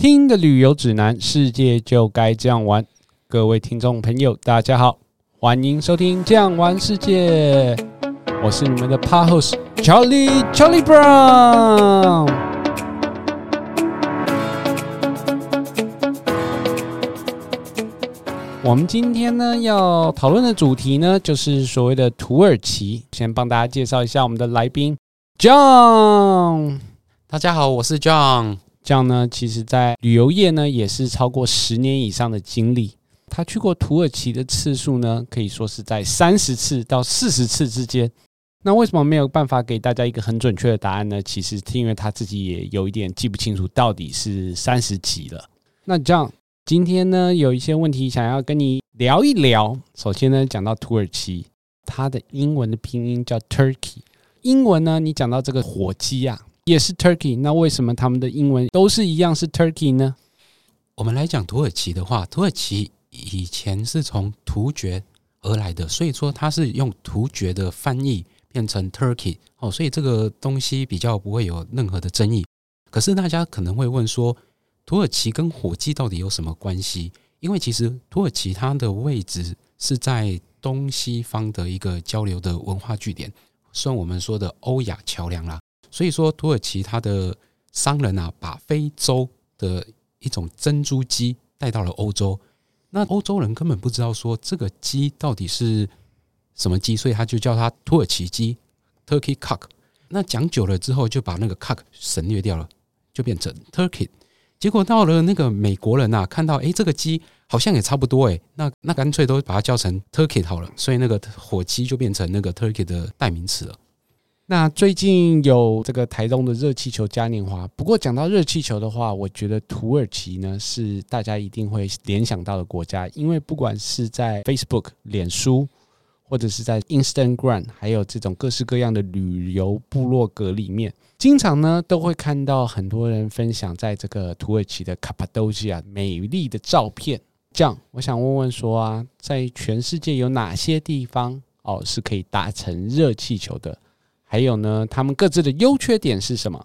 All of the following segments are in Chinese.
听的旅游指南，世界就该这样玩。各位听众朋友，大家好，欢迎收听《这样玩世界》，我是你们的 Pod host Charlie Charlie Brown。我们今天呢要讨论的主题呢，就是所谓的土耳其。先帮大家介绍一下我们的来宾 John。大家好，我是 John。这样呢，其实在旅游业呢也是超过十年以上的经历。他去过土耳其的次数呢，可以说是在三十次到四十次之间。那为什么没有办法给大家一个很准确的答案呢？其实是因为他自己也有一点记不清楚到底是三十几了。那这样。今天呢，有一些问题想要跟你聊一聊。首先呢，讲到土耳其，它的英文的拼音叫 Turkey。英文呢，你讲到这个火鸡啊，也是 Turkey。那为什么他们的英文都是一样是 Turkey 呢？我们来讲土耳其的话，土耳其以前是从突厥而来的，所以说它是用突厥的翻译变成 Turkey 哦，所以这个东西比较不会有任何的争议。可是大家可能会问说，土耳其跟火鸡到底有什么关系？因为其实土耳其它的位置是在东西方的一个交流的文化据点，算我们说的欧亚桥梁啦。所以说，土耳其它的商人啊，把非洲的一种珍珠鸡带到了欧洲，那欧洲人根本不知道说这个鸡到底是什么鸡，所以他就叫它土耳其鸡 （Turkey Cock）。那讲久了之后，就把那个 cock 省略掉了，就变成 Turkey。结果到了那个美国人呐，看到哎，这个鸡好像也差不多哎，那那干脆都把它叫成 Turkey 好了，所以那个火鸡就变成那个 Turkey 的代名词了。那最近有这个台东的热气球嘉年华，不过讲到热气球的话，我觉得土耳其呢是大家一定会联想到的国家，因为不管是在 Facebook 脸书。或者是在 Instagram，还有这种各式各样的旅游部落格里面，经常呢都会看到很多人分享在这个土耳其的卡帕多西亚美丽的照片。这样，我想问问说啊，在全世界有哪些地方哦是可以搭乘热气球的？还有呢，他们各自的优缺点是什么？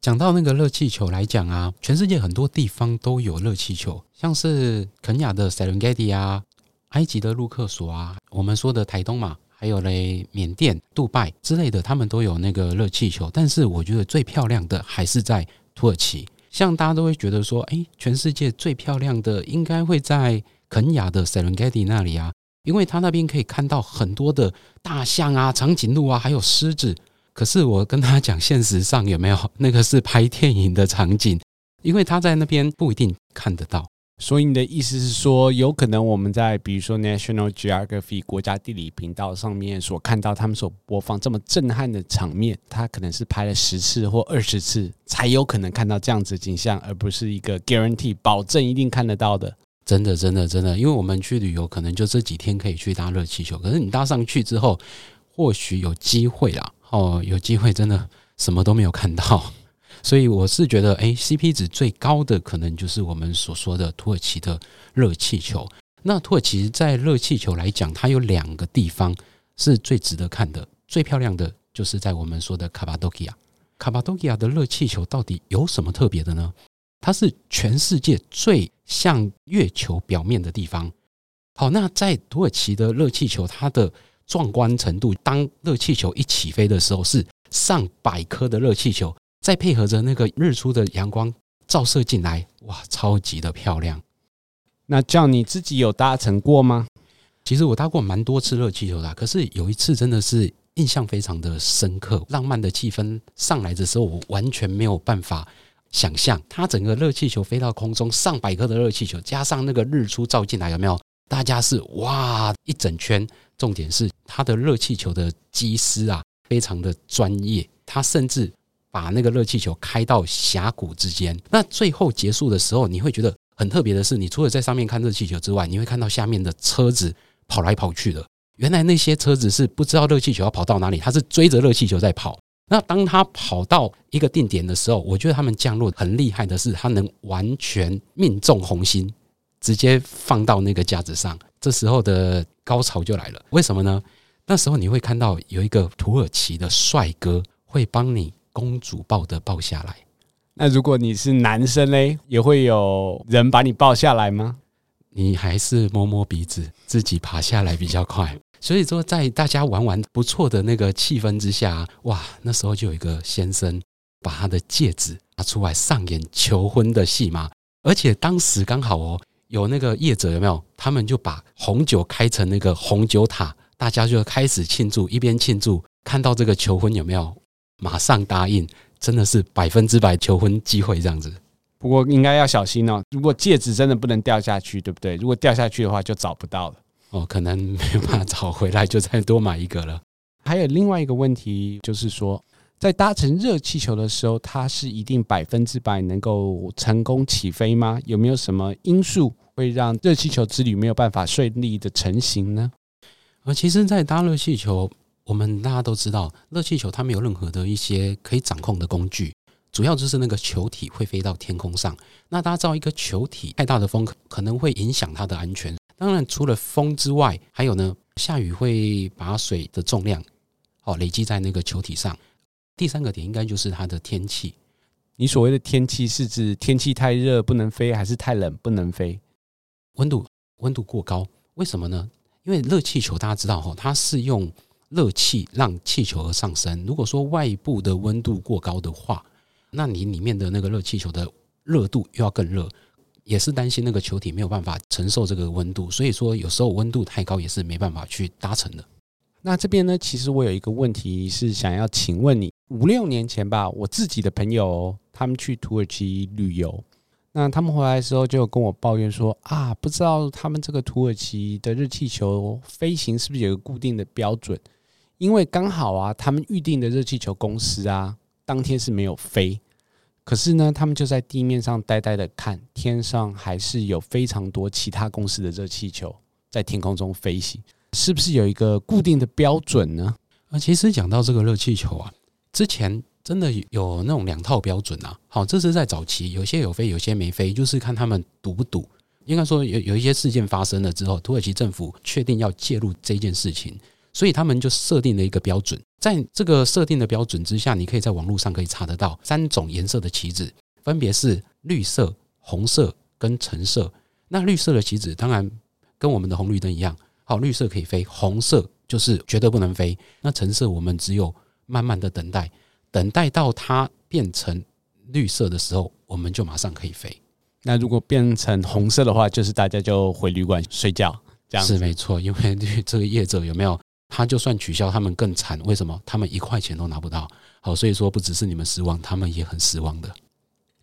讲到那个热气球来讲啊，全世界很多地方都有热气球，像是肯亚的 Serengeti 啊。埃及的陆克索啊，我们说的台东嘛，还有嘞缅甸、杜拜之类的，他们都有那个热气球。但是我觉得最漂亮的还是在土耳其。像大家都会觉得说，哎，全世界最漂亮的应该会在肯亚的 Serengeti 那里啊，因为他那边可以看到很多的大象啊、长颈鹿啊，还有狮子。可是我跟他讲，现实上有没有那个是拍电影的场景？因为他在那边不一定看得到。所以你的意思是说，有可能我们在比如说 National Geography 国家地理频道上面所看到他们所播放这么震撼的场面，他可能是拍了十次或二十次才有可能看到这样子的景象，而不是一个 guarantee 保证一定看得到的。真的，真的，真的，因为我们去旅游，可能就这几天可以去搭热气球，可是你搭上去之后，或许有机会啦，哦，有机会真的什么都没有看到。所以我是觉得，哎，CP 值最高的可能就是我们所说的土耳其的热气球。那土耳其在热气球来讲，它有两个地方是最值得看的，最漂亮的就是在我们说的卡帕多其亚。卡帕多其亚的热气球到底有什么特别的呢？它是全世界最像月球表面的地方。好，那在土耳其的热气球，它的壮观程度，当热气球一起飞的时候，是上百颗的热气球。再配合着那个日出的阳光照射进来，哇，超级的漂亮。那这样你自己有搭乘过吗？其实我搭过蛮多次热气球的，可是有一次真的是印象非常的深刻，浪漫的气氛上来的时候，我完全没有办法想象，它整个热气球飞到空中，上百颗的热气球加上那个日出照进来，有没有？大家是哇一整圈，重点是它的热气球的机师啊，非常的专业，他甚至。把那个热气球开到峡谷之间，那最后结束的时候，你会觉得很特别的是，你除了在上面看热气球之外，你会看到下面的车子跑来跑去的。原来那些车子是不知道热气球要跑到哪里，它是追着热气球在跑。那当他跑到一个定点的时候，我觉得他们降落很厉害的是，他能完全命中红心，直接放到那个架子上。这时候的高潮就来了，为什么呢？那时候你会看到有一个土耳其的帅哥会帮你。公主抱的抱下来，那如果你是男生嘞，也会有人把你抱下来吗？你还是摸摸鼻子，自己爬下来比较快。所以说，在大家玩玩不错的那个气氛之下，哇，那时候就有一个先生把他的戒指拿出来上演求婚的戏码，而且当时刚好哦，有那个业者有没有？他们就把红酒开成那个红酒塔，大家就开始庆祝，一边庆祝，看到这个求婚有没有？马上答应，真的是百分之百求婚机会这样子。不过应该要小心哦，如果戒指真的不能掉下去，对不对？如果掉下去的话，就找不到了。哦，可能没有办法找回来，就再多买一个了。还有另外一个问题，就是说，在搭乘热气球的时候，它是一定百分之百能够成功起飞吗？有没有什么因素会让热气球之旅没有办法顺利的成行呢？而其实，在搭热气球，我们大家都知道，热气球它没有任何的一些可以掌控的工具，主要就是那个球体会飞到天空上。那大家知道，一个球体太大的风可能会影响它的安全。当然，除了风之外，还有呢，下雨会把水的重量哦累积在那个球体上。第三个点应该就是它的天气。你所谓的天气是指天气太热不能飞，还是太冷不能飞？温度温度过高，为什么呢？因为热气球大家知道哈，它是用热气让气球而上升。如果说外部的温度过高的话，那你里面的那个热气球的热度又要更热。也是担心那个球体没有办法承受这个温度，所以说有时候温度太高也是没办法去搭乘的。那这边呢，其实我有一个问题是想要请问你，五六年前吧，我自己的朋友他们去土耳其旅游，那他们回来的时候就跟我抱怨说啊，不知道他们这个土耳其的热气球飞行是不是有个固定的标准？因为刚好啊，他们预定的热气球公司啊，当天是没有飞。可是呢，他们就在地面上呆呆的看，天上还是有非常多其他公司的热气球在天空中飞行，是不是有一个固定的标准呢？啊，其实讲到这个热气球啊，之前真的有那种两套标准啊。好，这是在早期，有些有飞，有些没飞，就是看他们赌不赌。应该说有有一些事件发生了之后，土耳其政府确定要介入这件事情。所以他们就设定了一个标准，在这个设定的标准之下，你可以在网络上可以查得到三种颜色的旗子，分别是绿色、红色跟橙色。那绿色的旗子当然跟我们的红绿灯一样，好，绿色可以飞，红色就是绝对不能飞。那橙色我们只有慢慢的等待，等待到它变成绿色的时候，我们就马上可以飞。那如果变成红色的话，就是大家就回旅馆睡觉，这样是没错。因为这个业者有没有？他就算取消，他们更惨。为什么？他们一块钱都拿不到。好，所以说不只是你们失望，他们也很失望的。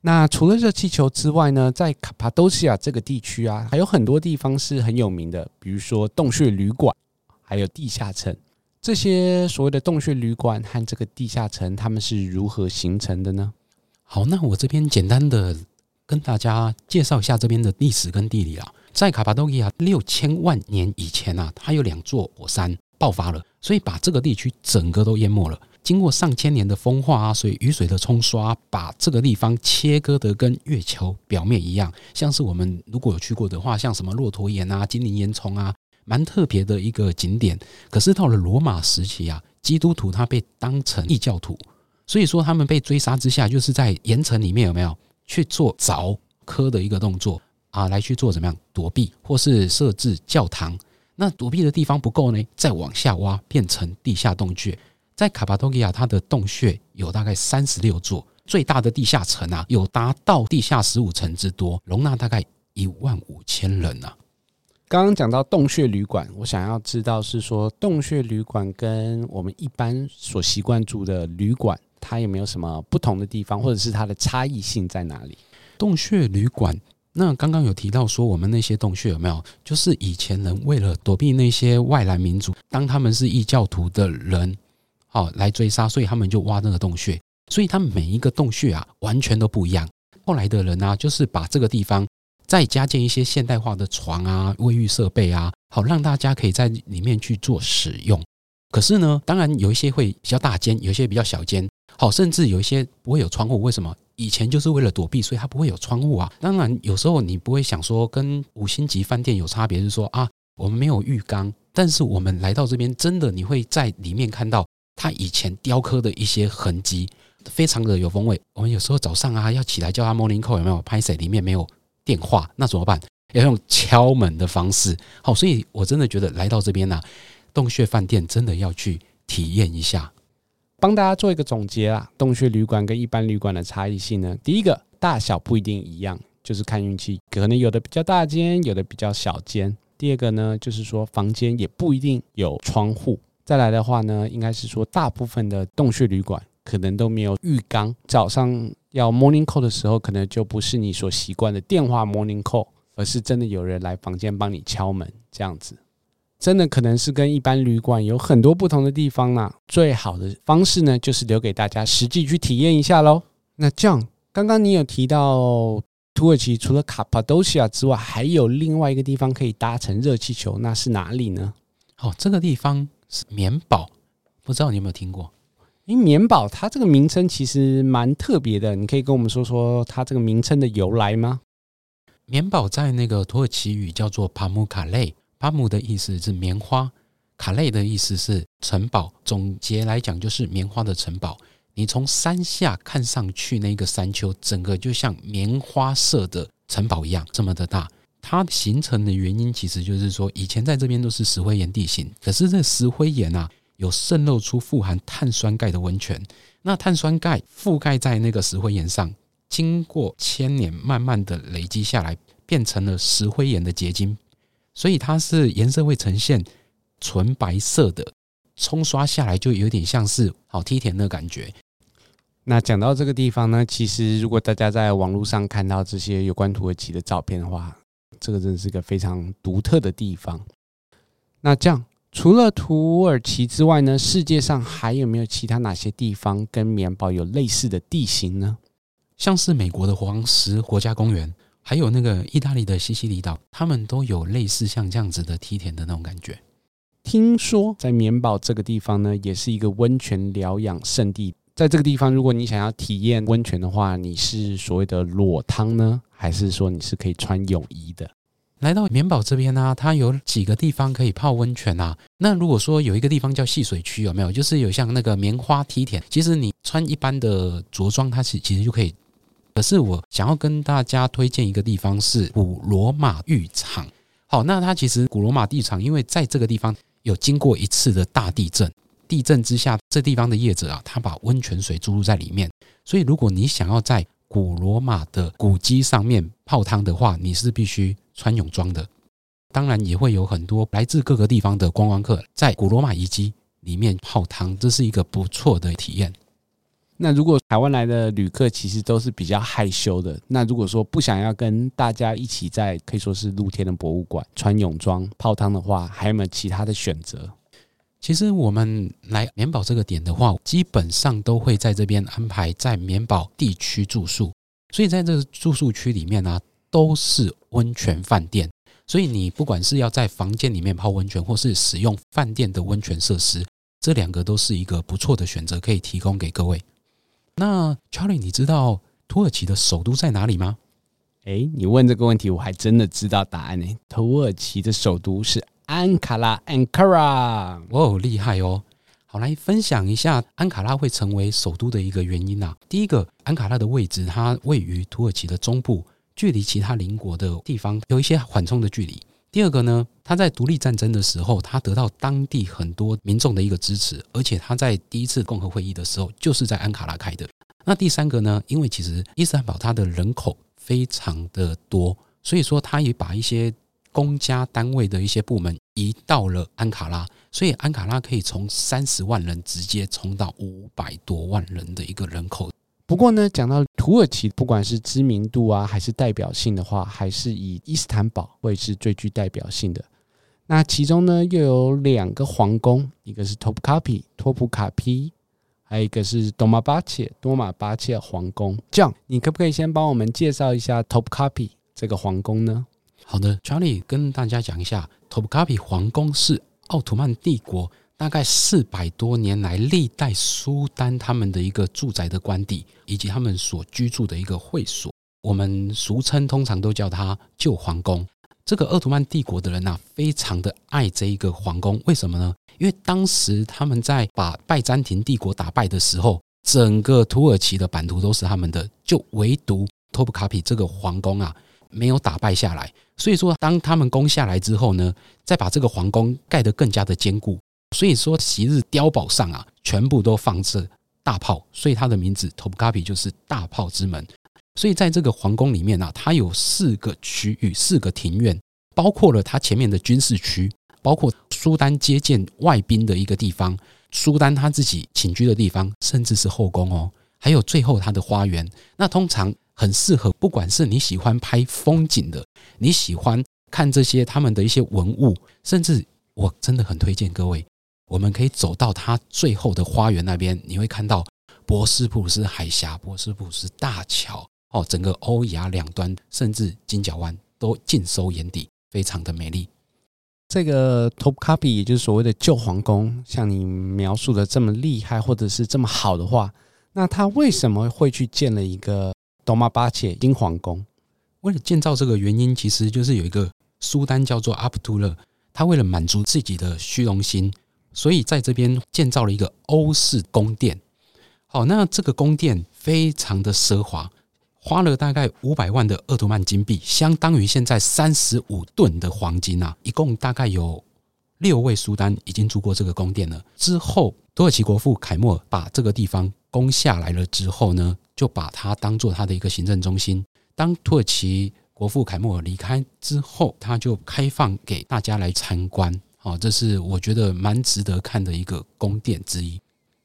那除了热气球之外呢，在卡帕多西亚这个地区啊，还有很多地方是很有名的，比如说洞穴旅馆，还有地下城。这些所谓的洞穴旅馆和这个地下城，他们是如何形成的呢？好，那我这边简单的跟大家介绍一下这边的历史跟地理啊。在卡帕多西亚六千万年以前啊，它有两座火山。爆发了，所以把这个地区整个都淹没了。经过上千年的风化啊，所以雨水的冲刷，把这个地方切割得跟月球表面一样，像是我们如果有去过的话，像什么骆驼岩啊、精灵烟囱啊，蛮特别的一个景点。可是到了罗马时期啊，基督徒他被当成异教徒，所以说他们被追杀之下，就是在岩层里面有没有去做凿刻的一个动作啊，来去做怎么样躲避，或是设置教堂。那躲避的地方不够呢，再往下挖，变成地下洞穴。在卡帕多利亚，它的洞穴有大概三十六座，最大的地下城啊，有达到地下十五层之多，容纳大概一万五千人啊。刚刚讲到洞穴旅馆，我想要知道是说，洞穴旅馆跟我们一般所习惯住的旅馆，它有没有什么不同的地方，或者是它的差异性在哪里？洞穴旅馆。那刚刚有提到说，我们那些洞穴有没有？就是以前人为了躲避那些外来民族，当他们是异教徒的人，好来追杀，所以他们就挖那个洞穴。所以他们每一个洞穴啊，完全都不一样。后来的人啊，就是把这个地方再加建一些现代化的床啊、卫浴设备啊，好让大家可以在里面去做使用。可是呢，当然有一些会比较大间，有一些比较小间，好，甚至有一些不会有窗户。为什么？以前就是为了躲避，所以它不会有窗户啊。当然，有时候你不会想说跟五星级饭店有差别，是说啊，我们没有浴缸，但是我们来到这边，真的你会在里面看到它以前雕刻的一些痕迹。非常的有风味。我们有时候早上啊要起来叫他 morning call 有没有？拍谢里面没有电话，那怎么办？要用敲门的方式。好，所以我真的觉得来到这边呢、啊，洞穴饭店真的要去体验一下。帮大家做一个总结啦，洞穴旅馆跟一般旅馆的差异性呢，第一个大小不一定一样，就是看运气，可能有的比较大间，有的比较小间。第二个呢，就是说房间也不一定有窗户。再来的话呢，应该是说大部分的洞穴旅馆可能都没有浴缸，早上要 morning call 的时候，可能就不是你所习惯的电话 morning call，而是真的有人来房间帮你敲门这样子。真的可能是跟一般旅馆有很多不同的地方呢。最好的方式呢，就是留给大家实际去体验一下喽。那这样，刚刚你有提到土耳其除了卡帕多西亚之外，还有另外一个地方可以搭乘热气球，那是哪里呢？哦，这个地方是棉堡，不知道你有没有听过？因为棉堡它这个名称其实蛮特别的，你可以跟我们说说它这个名称的由来吗？棉堡在那个土耳其语叫做帕姆卡雷。阿姆的意思是棉花，卡累的意思是城堡。总结来讲，就是棉花的城堡。你从山下看上去，那个山丘整个就像棉花色的城堡一样，这么的大。它形成的原因，其实就是说，以前在这边都是石灰岩地形，可是这石灰岩啊，有渗漏出富含碳酸钙的温泉。那碳酸钙覆盖在那个石灰岩上，经过千年慢慢的累积下来，变成了石灰岩的结晶。所以它是颜色会呈现纯白色的，冲刷下来就有点像是好梯田的感觉。那讲到这个地方呢，其实如果大家在网络上看到这些有关土耳其的照片的话，这个真的是个非常独特的地方。那这样，除了土耳其之外呢，世界上还有没有其他哪些地方跟棉堡有类似的地形呢？像是美国的黄石国家公园。还有那个意大利的西西里岛，他们都有类似像这样子的梯田的那种感觉。听说在棉堡这个地方呢，也是一个温泉疗养圣地。在这个地方，如果你想要体验温泉的话，你是所谓的裸汤呢，还是说你是可以穿泳衣的？来到棉堡这边呢、啊，它有几个地方可以泡温泉啊。那如果说有一个地方叫戏水区，有没有？就是有像那个棉花梯田，其实你穿一般的着装，它其其实就可以。可是我想要跟大家推荐一个地方是古罗马浴场。好，那它其实古罗马浴场，因为在这个地方有经过一次的大地震，地震之下，这地方的业者啊，他把温泉水注入在里面。所以如果你想要在古罗马的古迹上面泡汤的话，你是必须穿泳装的。当然也会有很多来自各个地方的观光客在古罗马遗迹里面泡汤，这是一个不错的体验。那如果台湾来的旅客其实都是比较害羞的，那如果说不想要跟大家一起在可以说是露天的博物馆穿泳装泡汤的话，还有没有其他的选择？其实我们来棉宝这个点的话，基本上都会在这边安排在棉宝地区住宿，所以在这个住宿区里面呢、啊，都是温泉饭店，所以你不管是要在房间里面泡温泉，或是使用饭店的温泉设施，这两个都是一个不错的选择，可以提供给各位。那 Charlie，你知道土耳其的首都在哪里吗？诶，你问这个问题，我还真的知道答案呢。土耳其的首都是安卡拉，Ankara。哦，厉害哦！好，来分享一下安卡拉会成为首都的一个原因啊。第一个，安卡拉的位置，它位于土耳其的中部，距离其他邻国的地方有一些缓冲的距离。第二个呢，他在独立战争的时候，他得到当地很多民众的一个支持，而且他在第一次共和会议的时候，就是在安卡拉开的。那第三个呢，因为其实伊斯坦堡它的人口非常的多，所以说他也把一些公家单位的一些部门移到了安卡拉，所以安卡拉可以从三十万人直接冲到五百多万人的一个人口。不过呢，讲到土耳其，不管是知名度啊，还是代表性的话，还是以伊斯坦堡会是最具代表性的。那其中呢，又有两个皇宫，一个是托普卡皮，托普卡皮，还有一个是多玛巴切，多玛巴切皇宫。这样，你可不可以先帮我们介绍一下托普卡皮这个皇宫呢？好的，Charlie 跟大家讲一下，托普卡皮皇宫是奥图曼帝国。大概四百多年来，历代苏丹他们的一个住宅的官邸，以及他们所居住的一个会所，我们俗称通常都叫它旧皇宫。这个鄂图曼帝国的人呐、啊，非常的爱这一个皇宫，为什么呢？因为当时他们在把拜占庭帝国打败的时候，整个土耳其的版图都是他们的，就唯独托普卡皮这个皇宫啊没有打败下来。所以说，当他们攻下来之后呢，再把这个皇宫盖得更加的坚固。所以说，昔日碉堡上啊，全部都放置大炮，所以它的名字托普卡皮就是大炮之门。所以在这个皇宫里面啊，它有四个区域，四个庭院，包括了它前面的军事区，包括苏丹接见外宾的一个地方，苏丹他自己寝居的地方，甚至是后宫哦，还有最后他的花园。那通常很适合，不管是你喜欢拍风景的，你喜欢看这些他们的一些文物，甚至我真的很推荐各位，我们可以走到它最后的花园那边，你会看到博斯普鲁斯海峡、博斯普鲁斯大桥。哦，整个欧亚两端，甚至金角湾都尽收眼底，非常的美丽。这个 Topkapi，也就是所谓的旧皇宫，像你描述的这么厉害，或者是这么好的话，那他为什么会去建了一个 Dolmabahce 新皇宫？为了建造这个原因，其实就是有一个苏丹叫做阿卜杜勒，他为了满足自己的虚荣心，所以在这边建造了一个欧式宫殿。好，那这个宫殿非常的奢华。花了大概五百万的鄂图曼金币，相当于现在三十五吨的黄金啊！一共大概有六位苏丹已经住过这个宫殿了。之后，土耳其国父凯末尔把这个地方攻下来了之后呢，就把它当做他的一个行政中心。当土耳其国父凯末尔离开之后，他就开放给大家来参观。好，这是我觉得蛮值得看的一个宫殿之一。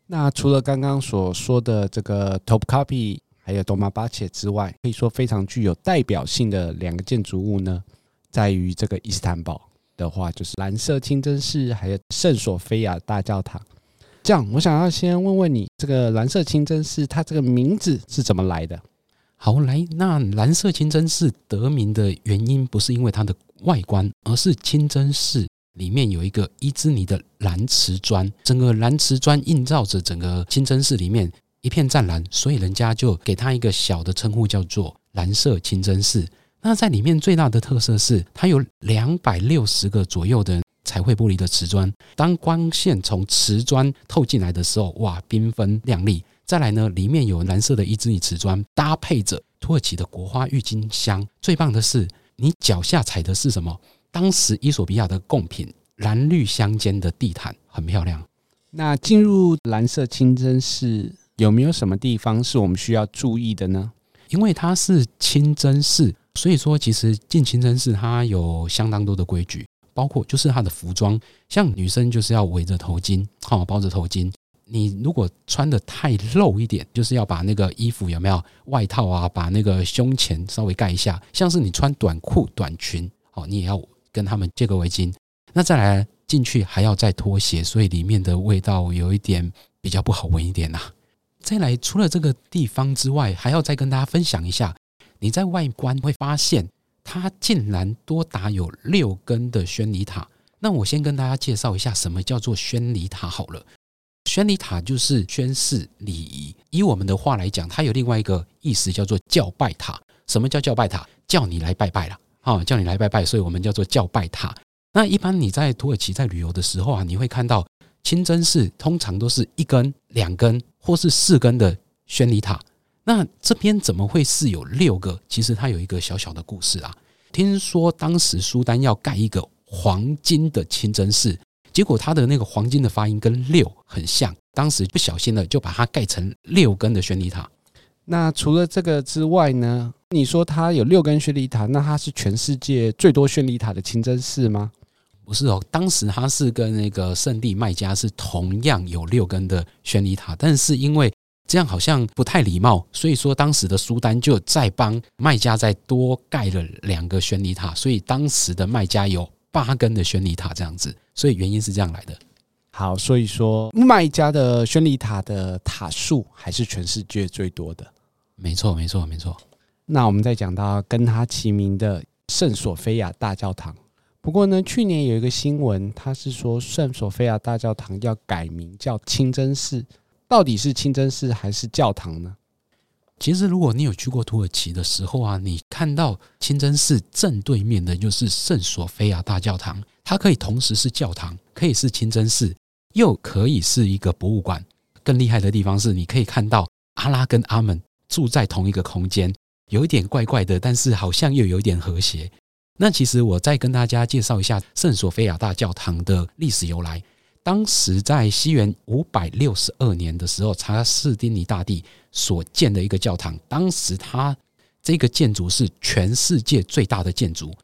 那除了刚刚所说的这个 Topkapi 还有多玛巴切之外，可以说非常具有代表性的两个建筑物呢，在于这个伊斯坦堡的话，就是蓝色清真寺，还有圣索菲亚大教堂。这样，我想要先问问你，这个蓝色清真寺它这个名字是怎么来的？好，来，那蓝色清真寺得名的原因不是因为它的外观，而是清真寺里面有一个伊兹尼的蓝瓷砖，整个蓝瓷砖映照着整个清真寺里面。一片湛蓝，所以人家就给他一个小的称呼，叫做蓝色清真寺。那在里面最大的特色是，它有两百六十个左右的彩绘玻璃的瓷砖。当光线从瓷砖透进来的时候，哇，缤纷亮丽。再来呢，里面有蓝色的伊兹尼瓷砖，搭配着土耳其的国花郁金香。最棒的是，你脚下踩的是什么？当时伊索比亚的贡品，蓝绿相间的地毯，很漂亮。那进入蓝色清真寺。有没有什么地方是我们需要注意的呢？因为它是清真寺，所以说其实进清真寺它有相当多的规矩，包括就是它的服装，像女生就是要围着头巾，好包着头巾。你如果穿的太露一点，就是要把那个衣服有没有外套啊，把那个胸前稍微盖一下。像是你穿短裤、短裙，哦，你也要跟他们借个围巾。那再来进去还要再脱鞋，所以里面的味道有一点比较不好闻一点呐。再来，除了这个地方之外，还要再跟大家分享一下。你在外观会发现，它竟然多达有六根的宣礼塔。那我先跟大家介绍一下，什么叫做宣礼塔好了。宣礼塔就是宣誓礼仪。以我们的话来讲，它有另外一个意思，叫做叫拜塔。什么叫叫拜塔？叫你来拜拜了，好，叫你来拜拜，所以我们叫做叫拜塔。那一般你在土耳其在旅游的时候啊，你会看到。清真寺通常都是一根、两根或是四根的宣礼塔，那这边怎么会是有六个？其实它有一个小小的故事啊。听说当时苏丹要盖一个黄金的清真寺，结果他的那个黄金的发音跟六很像，当时不小心的就把它盖成六根的宣礼塔。那除了这个之外呢？你说它有六根宣礼塔，那它是全世界最多宣礼塔的清真寺吗？不是哦，当时它是跟那个圣地麦加是同样有六根的宣礼塔，但是因为这样好像不太礼貌，所以说当时的苏丹就再帮卖家再多盖了两个宣礼塔，所以当时的卖家有八根的宣礼塔这样子，所以原因是这样来的。好，所以说卖家的宣礼塔的塔数还是全世界最多的。没错，没错，没错。那我们再讲到跟它齐名的圣索菲亚大教堂。不过呢，去年有一个新闻，它是说圣索菲亚大教堂要改名叫清真寺，到底是清真寺还是教堂呢？其实，如果你有去过土耳其的时候啊，你看到清真寺正对面的就是圣索菲亚大教堂，它可以同时是教堂，可以是清真寺，又可以是一个博物馆，更厉害的地方是，你可以看到阿拉跟阿门住在同一个空间，有一点怪怪的，但是好像又有一点和谐。那其实我再跟大家介绍一下圣索菲亚大教堂的历史由来。当时在西元五百六十二年的时候，查士丁尼大帝所建的一个教堂，当时它这个建筑是全世界最大的建筑，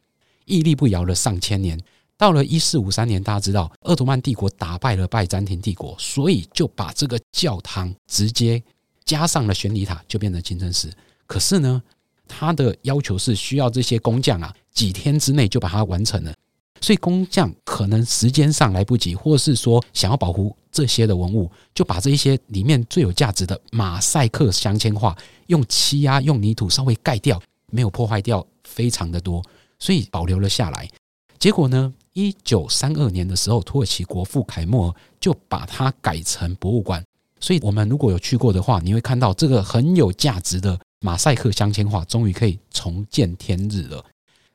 屹立不摇了上千年。到了一四五三年，大家知道鄂图曼帝国打败了拜占庭帝国，所以就把这个教堂直接加上了玄礼塔，就变成清真寺。可是呢，他的要求是需要这些工匠啊，几天之内就把它完成了。所以工匠可能时间上来不及，或是说想要保护这些的文物，就把这一些里面最有价值的马赛克镶嵌画用漆呀、用泥土稍微盖掉，没有破坏掉，非常的多，所以保留了下来。结果呢，一九三二年的时候，土耳其国父凯末尔就把它改成博物馆。所以我们如果有去过的话，你会看到这个很有价值的马赛克镶嵌画，终于可以重见天日了。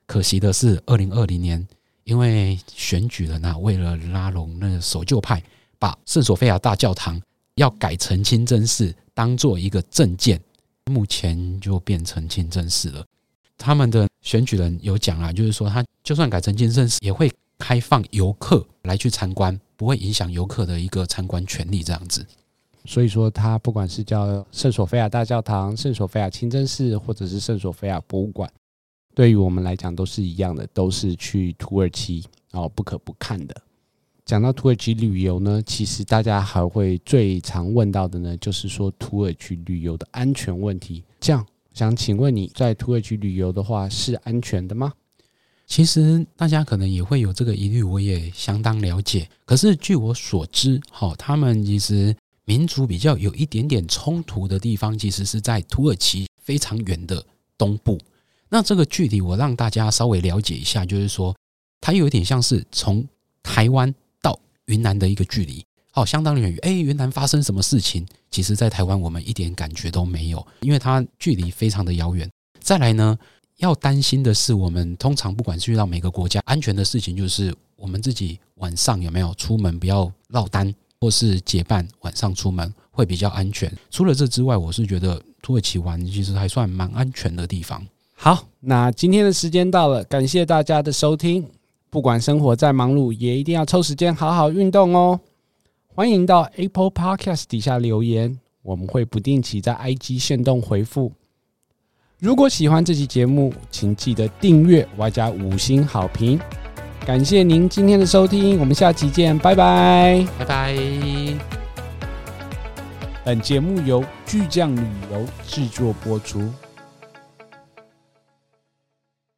可惜的是，二零二零年。因为选举人呐，为了拉拢那个守旧派，把圣索菲亚大教堂要改成清真寺，当做一个政见，目前就变成清真寺了。他们的选举人有讲啊，就是说他就算改成清真寺，也会开放游客来去参观，不会影响游客的一个参观权利这样子。所以说，它不管是叫圣索菲亚大教堂、圣索菲亚清真寺，或者是圣索菲亚博物馆。对于我们来讲都是一样的，都是去土耳其哦不可不看的。讲到土耳其旅游呢，其实大家还会最常问到的呢，就是说土耳其旅游的安全问题。这样想请问你在土耳其旅游的话是安全的吗？其实大家可能也会有这个疑虑，我也相当了解。可是据我所知，哈，他们其实民族比较有一点点冲突的地方，其实是在土耳其非常远的东部。那这个距离我让大家稍微了解一下，就是说，它有点像是从台湾到云南的一个距离，好，相当远。哎，云南发生什么事情？其实，在台湾我们一点感觉都没有，因为它距离非常的遥远。再来呢，要担心的是，我们通常不管是遇到每个国家安全的事情，就是我们自己晚上有没有出门不要落单，或是结伴晚上出门会比较安全。除了这之外，我是觉得土耳其玩其实还算蛮安全的地方。好，那今天的时间到了，感谢大家的收听。不管生活再忙碌，也一定要抽时间好好运动哦。欢迎到 Apple Podcast 底下留言，我们会不定期在 IG 限动回复。如果喜欢这期节目，请记得订阅，外加五星好评。感谢您今天的收听，我们下期见，拜拜，拜拜。本节目由巨匠旅游制作播出。